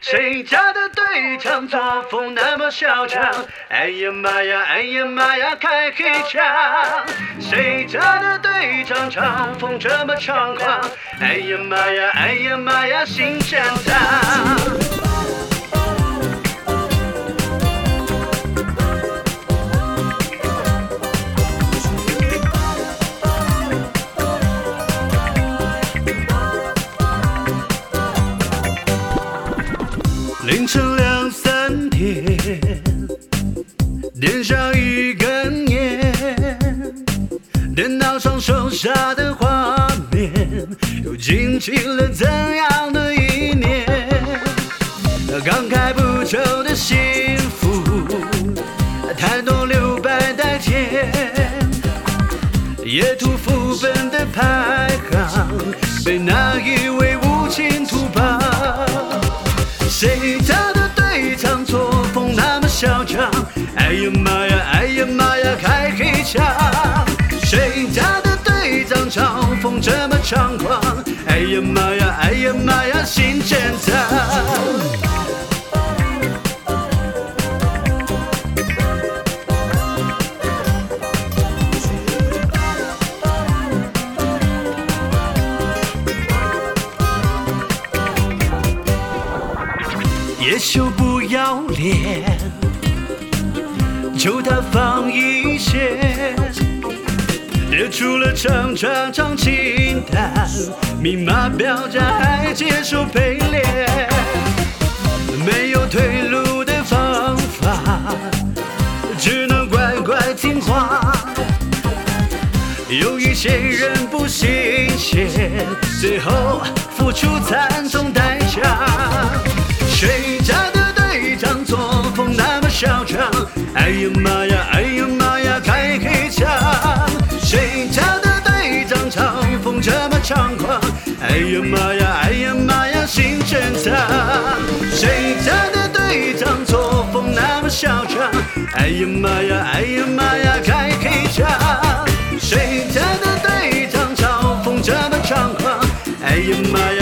谁家的队长作风那么嚣张？哎呀妈呀，哎呀妈呀，开黑枪！谁家的队长作风这么猖狂？哎呀妈呀，哎呀妈呀，新战场！凌晨两三点，点上一根烟，电脑上剩下的画面，又惊起了怎样的一年？刚开不久的幸福，太多留白代填，野兔副本的排行被那一哎呀妈呀，哎呀妈呀，开黑枪！谁家的队长嘲讽这么猖狂？哎呀妈呀，哎呀妈呀，新战场！叶秀不要脸，就他放一些，列出了长长长清单，明码标价还接受陪练，没有退路的方法，只能乖乖听话。有一些人不信邪，最后付出惨重代价。谁家的队长作风那么嚣张？哎呀妈呀，哎呀妈呀，开黑枪！谁家的队长嘲讽这么猖狂？哎呀妈呀，哎呀妈呀，新战场！谁家的队长作风那么嚣张？哎呀妈呀，哎呀妈呀，开黑枪！谁家的队长嘲讽这么猖狂？哎呀妈，呀